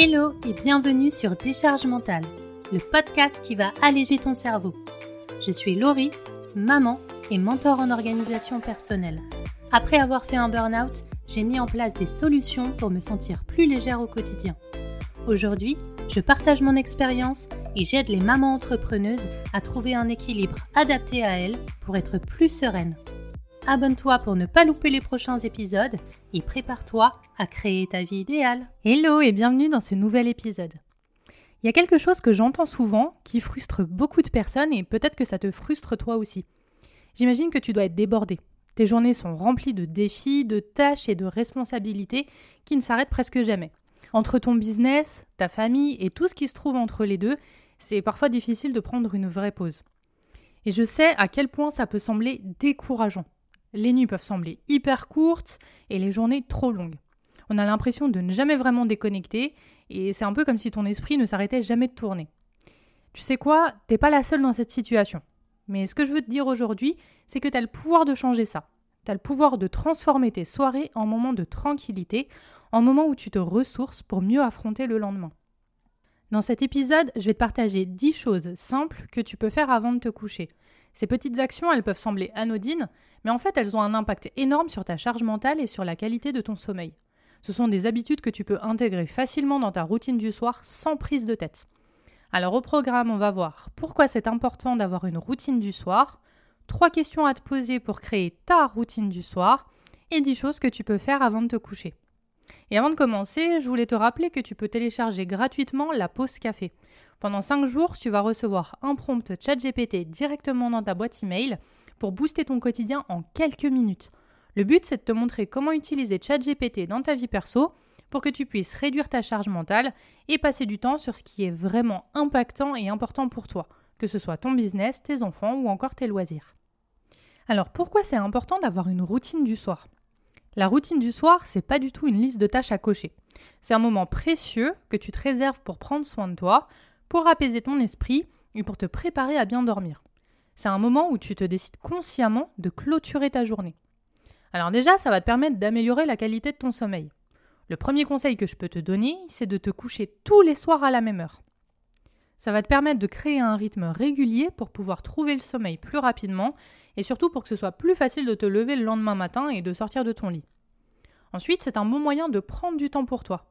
Hello et bienvenue sur Décharge mentale, le podcast qui va alléger ton cerveau. Je suis Laurie, maman et mentor en organisation personnelle. Après avoir fait un burn-out, j'ai mis en place des solutions pour me sentir plus légère au quotidien. Aujourd'hui, je partage mon expérience et j'aide les mamans entrepreneuses à trouver un équilibre adapté à elles pour être plus sereines. Abonne-toi pour ne pas louper les prochains épisodes et prépare-toi à créer ta vie idéale. Hello et bienvenue dans ce nouvel épisode. Il y a quelque chose que j'entends souvent qui frustre beaucoup de personnes et peut-être que ça te frustre toi aussi. J'imagine que tu dois être débordé. Tes journées sont remplies de défis, de tâches et de responsabilités qui ne s'arrêtent presque jamais. Entre ton business, ta famille et tout ce qui se trouve entre les deux, c'est parfois difficile de prendre une vraie pause. Et je sais à quel point ça peut sembler décourageant les nuits peuvent sembler hyper courtes et les journées trop longues. On a l'impression de ne jamais vraiment déconnecter et c'est un peu comme si ton esprit ne s'arrêtait jamais de tourner. Tu sais quoi? T'es pas la seule dans cette situation. Mais ce que je veux te dire aujourd'hui, c'est que tu as le pouvoir de changer ça. Tu le pouvoir de transformer tes soirées en moments de tranquillité, en moments où tu te ressources pour mieux affronter le lendemain. Dans cet épisode, je vais te partager 10 choses simples que tu peux faire avant de te coucher. Ces petites actions, elles peuvent sembler anodines, mais en fait, elles ont un impact énorme sur ta charge mentale et sur la qualité de ton sommeil. Ce sont des habitudes que tu peux intégrer facilement dans ta routine du soir sans prise de tête. Alors au programme, on va voir pourquoi c'est important d'avoir une routine du soir, trois questions à te poser pour créer ta routine du soir et dix choses que tu peux faire avant de te coucher. Et avant de commencer, je voulais te rappeler que tu peux télécharger gratuitement la pause café. Pendant 5 jours, tu vas recevoir un prompt ChatGPT directement dans ta boîte email pour booster ton quotidien en quelques minutes. Le but, c'est de te montrer comment utiliser ChatGPT dans ta vie perso pour que tu puisses réduire ta charge mentale et passer du temps sur ce qui est vraiment impactant et important pour toi, que ce soit ton business, tes enfants ou encore tes loisirs. Alors pourquoi c'est important d'avoir une routine du soir? La routine du soir, c'est pas du tout une liste de tâches à cocher. C'est un moment précieux que tu te réserves pour prendre soin de toi, pour apaiser ton esprit et pour te préparer à bien dormir. C'est un moment où tu te décides consciemment de clôturer ta journée. Alors déjà, ça va te permettre d'améliorer la qualité de ton sommeil. Le premier conseil que je peux te donner, c'est de te coucher tous les soirs à la même heure. Ça va te permettre de créer un rythme régulier pour pouvoir trouver le sommeil plus rapidement et surtout pour que ce soit plus facile de te lever le lendemain matin et de sortir de ton lit. Ensuite, c'est un bon moyen de prendre du temps pour toi.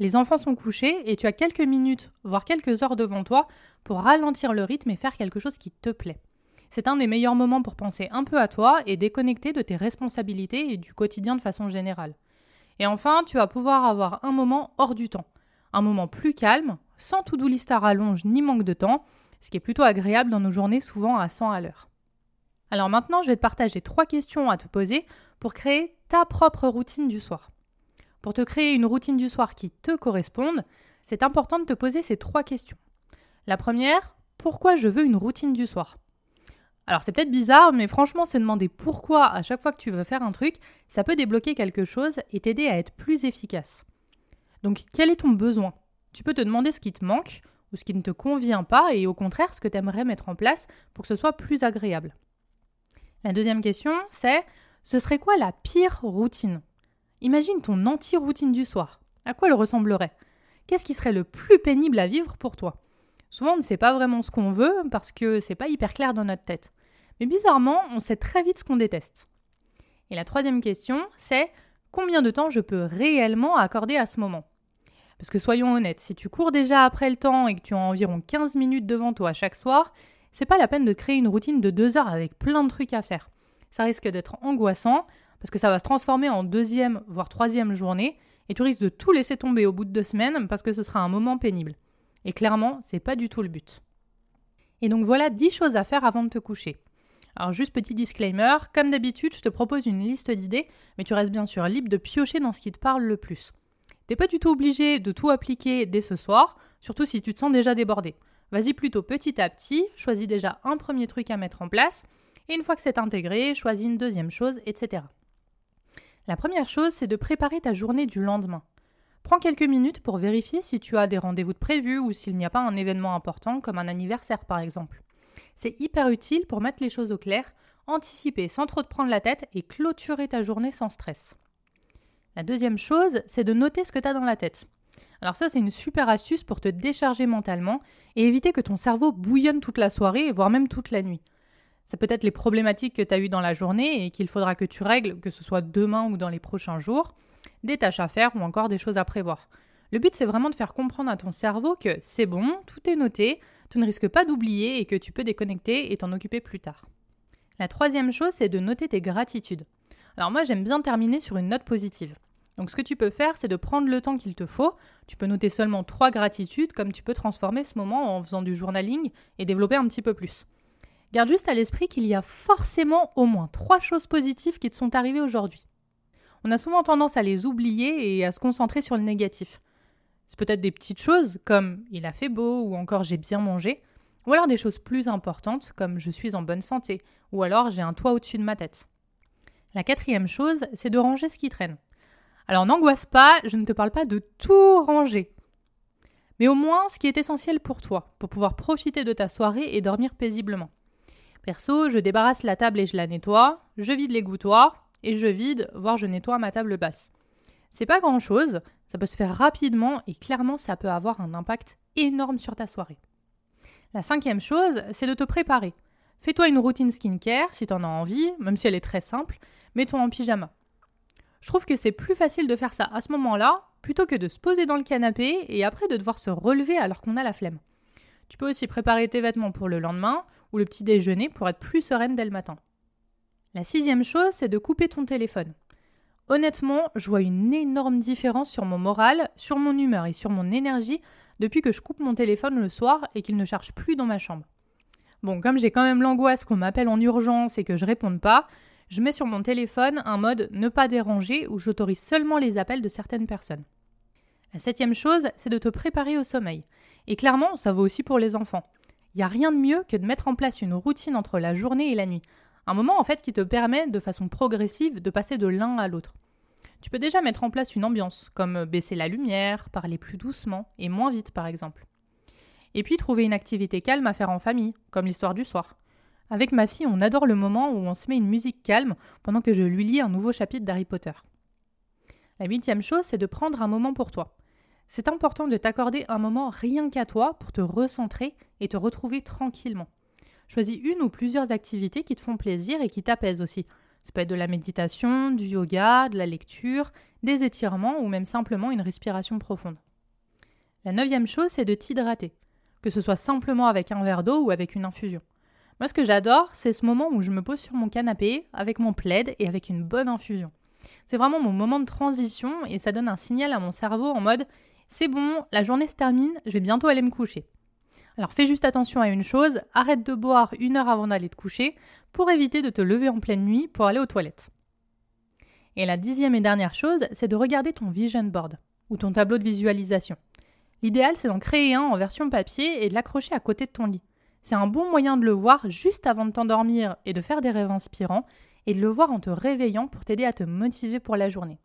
Les enfants sont couchés et tu as quelques minutes, voire quelques heures devant toi pour ralentir le rythme et faire quelque chose qui te plaît. C'est un des meilleurs moments pour penser un peu à toi et déconnecter de tes responsabilités et du quotidien de façon générale. Et enfin, tu vas pouvoir avoir un moment hors du temps, un moment plus calme, sans to-do à rallonge ni manque de temps, ce qui est plutôt agréable dans nos journées souvent à 100 à l'heure. Alors maintenant, je vais te partager trois questions à te poser pour créer ta propre routine du soir. Pour te créer une routine du soir qui te corresponde, c'est important de te poser ces trois questions. La première, pourquoi je veux une routine du soir? Alors c'est peut-être bizarre, mais franchement, se demander pourquoi à chaque fois que tu veux faire un truc, ça peut débloquer quelque chose et t'aider à être plus efficace. Donc quel est ton besoin? Tu peux te demander ce qui te manque ou ce qui ne te convient pas et au contraire ce que tu aimerais mettre en place pour que ce soit plus agréable. La deuxième question, c'est ce serait quoi la pire routine? Imagine ton anti-routine du soir. À quoi elle ressemblerait? Qu'est-ce qui serait le plus pénible à vivre pour toi? Souvent, on ne sait pas vraiment ce qu'on veut parce que c'est pas hyper clair dans notre tête. Mais bizarrement, on sait très vite ce qu'on déteste. Et la troisième question, c'est combien de temps je peux réellement accorder à ce moment? Parce que soyons honnêtes, si tu cours déjà après le temps et que tu as environ 15 minutes devant toi chaque soir, c'est pas la peine de créer une routine de deux heures avec plein de trucs à faire. Ça risque d'être angoissant parce que ça va se transformer en deuxième voire troisième journée et tu risques de tout laisser tomber au bout de deux semaines parce que ce sera un moment pénible. Et clairement, c'est pas du tout le but. Et donc voilà 10 choses à faire avant de te coucher. Alors juste petit disclaimer, comme d'habitude, je te propose une liste d'idées, mais tu restes bien sûr libre de piocher dans ce qui te parle le plus. T'es pas du tout obligé de tout appliquer dès ce soir, surtout si tu te sens déjà débordé. Vas-y plutôt petit à petit, choisis déjà un premier truc à mettre en place, et une fois que c'est intégré, choisis une deuxième chose, etc. La première chose, c'est de préparer ta journée du lendemain. Prends quelques minutes pour vérifier si tu as des rendez-vous de prévus ou s'il n'y a pas un événement important comme un anniversaire par exemple. C'est hyper utile pour mettre les choses au clair, anticiper sans trop te prendre la tête et clôturer ta journée sans stress. La deuxième chose, c'est de noter ce que tu as dans la tête. Alors ça, c'est une super astuce pour te décharger mentalement et éviter que ton cerveau bouillonne toute la soirée, voire même toute la nuit. Ça peut être les problématiques que tu as eues dans la journée et qu'il faudra que tu règles, que ce soit demain ou dans les prochains jours, des tâches à faire ou encore des choses à prévoir. Le but, c'est vraiment de faire comprendre à ton cerveau que c'est bon, tout est noté, tu ne risques pas d'oublier et que tu peux déconnecter et t'en occuper plus tard. La troisième chose, c'est de noter tes gratitudes. Alors moi, j'aime bien terminer sur une note positive. Donc ce que tu peux faire, c'est de prendre le temps qu'il te faut. Tu peux noter seulement trois gratitudes, comme tu peux transformer ce moment en faisant du journaling et développer un petit peu plus. Garde juste à l'esprit qu'il y a forcément au moins trois choses positives qui te sont arrivées aujourd'hui. On a souvent tendance à les oublier et à se concentrer sur le négatif. C'est peut-être des petites choses comme il a fait beau ou encore j'ai bien mangé, ou alors des choses plus importantes comme je suis en bonne santé ou alors j'ai un toit au-dessus de ma tête. La quatrième chose, c'est de ranger ce qui traîne. Alors n'angoisse pas, je ne te parle pas de tout ranger. Mais au moins ce qui est essentiel pour toi, pour pouvoir profiter de ta soirée et dormir paisiblement. Perso, je débarrasse la table et je la nettoie, je vide l'égouttoir et je vide, voire je nettoie ma table basse. C'est pas grand chose, ça peut se faire rapidement et clairement ça peut avoir un impact énorme sur ta soirée. La cinquième chose, c'est de te préparer. Fais-toi une routine skincare si tu en as envie, même si elle est très simple, mets-toi en pyjama. Je trouve que c'est plus facile de faire ça à ce moment-là plutôt que de se poser dans le canapé et après de devoir se relever alors qu'on a la flemme. Tu peux aussi préparer tes vêtements pour le lendemain ou le petit déjeuner pour être plus sereine dès le matin. La sixième chose, c'est de couper ton téléphone. Honnêtement, je vois une énorme différence sur mon moral, sur mon humeur et sur mon énergie depuis que je coupe mon téléphone le soir et qu'il ne charge plus dans ma chambre. Bon, comme j'ai quand même l'angoisse qu'on m'appelle en urgence et que je réponde pas, je mets sur mon téléphone un mode ne pas déranger où j'autorise seulement les appels de certaines personnes. La septième chose, c'est de te préparer au sommeil. Et clairement, ça vaut aussi pour les enfants. Il n'y a rien de mieux que de mettre en place une routine entre la journée et la nuit. Un moment en fait qui te permet de façon progressive de passer de l'un à l'autre. Tu peux déjà mettre en place une ambiance, comme baisser la lumière, parler plus doucement et moins vite par exemple. Et puis trouver une activité calme à faire en famille, comme l'histoire du soir. Avec ma fille, on adore le moment où on se met une musique calme pendant que je lui lis un nouveau chapitre d'Harry Potter. La huitième chose, c'est de prendre un moment pour toi. C'est important de t'accorder un moment rien qu'à toi pour te recentrer et te retrouver tranquillement. Choisis une ou plusieurs activités qui te font plaisir et qui t'apaisent aussi. Ça peut être de la méditation, du yoga, de la lecture, des étirements ou même simplement une respiration profonde. La neuvième chose, c'est de t'hydrater, que ce soit simplement avec un verre d'eau ou avec une infusion. Moi, ce que j'adore, c'est ce moment où je me pose sur mon canapé avec mon plaid et avec une bonne infusion. C'est vraiment mon moment de transition et ça donne un signal à mon cerveau en mode c'est bon, la journée se termine, je vais bientôt aller me coucher. Alors fais juste attention à une chose, arrête de boire une heure avant d'aller te coucher pour éviter de te lever en pleine nuit pour aller aux toilettes. Et la dixième et dernière chose, c'est de regarder ton vision board ou ton tableau de visualisation. L'idéal, c'est d'en créer un en version papier et de l'accrocher à côté de ton lit. C'est un bon moyen de le voir juste avant de t'endormir et de faire des rêves inspirants et de le voir en te réveillant pour t'aider à te motiver pour la journée.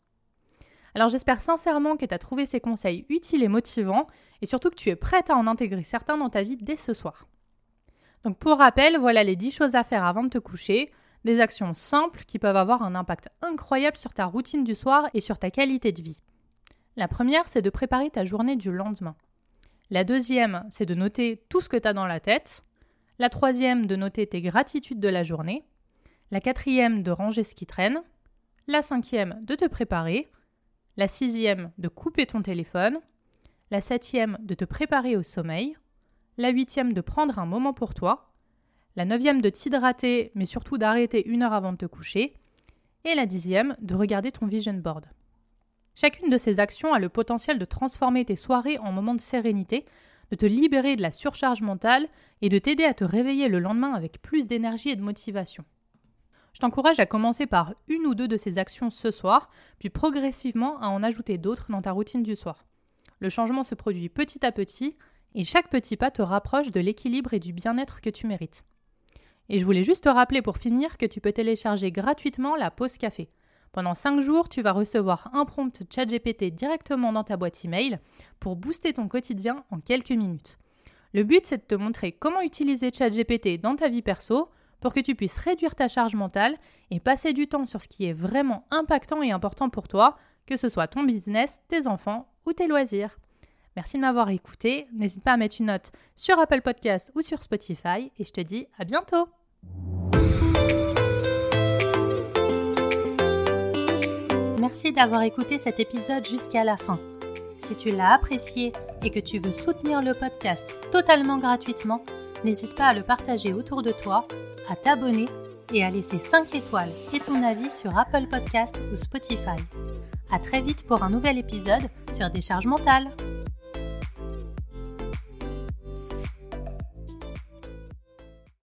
Alors j'espère sincèrement que tu as trouvé ces conseils utiles et motivants et surtout que tu es prête à en intégrer certains dans ta vie dès ce soir. Donc pour rappel, voilà les 10 choses à faire avant de te coucher, des actions simples qui peuvent avoir un impact incroyable sur ta routine du soir et sur ta qualité de vie. La première, c'est de préparer ta journée du lendemain. La deuxième, c'est de noter tout ce que tu as dans la tête. La troisième, de noter tes gratitudes de la journée. La quatrième, de ranger ce qui traîne. La cinquième, de te préparer la sixième de couper ton téléphone, la septième de te préparer au sommeil, la huitième de prendre un moment pour toi, la neuvième de t'hydrater mais surtout d'arrêter une heure avant de te coucher, et la dixième de regarder ton vision board. Chacune de ces actions a le potentiel de transformer tes soirées en moments de sérénité, de te libérer de la surcharge mentale et de t'aider à te réveiller le lendemain avec plus d'énergie et de motivation. Je t'encourage à commencer par une ou deux de ces actions ce soir, puis progressivement à en ajouter d'autres dans ta routine du soir. Le changement se produit petit à petit, et chaque petit pas te rapproche de l'équilibre et du bien-être que tu mérites. Et je voulais juste te rappeler pour finir que tu peux télécharger gratuitement la pause café. Pendant 5 jours, tu vas recevoir un prompt ChatGPT directement dans ta boîte email pour booster ton quotidien en quelques minutes. Le but, c'est de te montrer comment utiliser ChatGPT dans ta vie perso, pour que tu puisses réduire ta charge mentale et passer du temps sur ce qui est vraiment impactant et important pour toi, que ce soit ton business, tes enfants ou tes loisirs. Merci de m'avoir écouté. N'hésite pas à mettre une note sur Apple Podcast ou sur Spotify et je te dis à bientôt. Merci d'avoir écouté cet épisode jusqu'à la fin. Si tu l'as apprécié et que tu veux soutenir le podcast totalement gratuitement, n'hésite pas à le partager autour de toi, à t'abonner et à laisser 5 étoiles et ton avis sur Apple Podcast ou Spotify. À très vite pour un nouvel épisode sur Décharge mentale.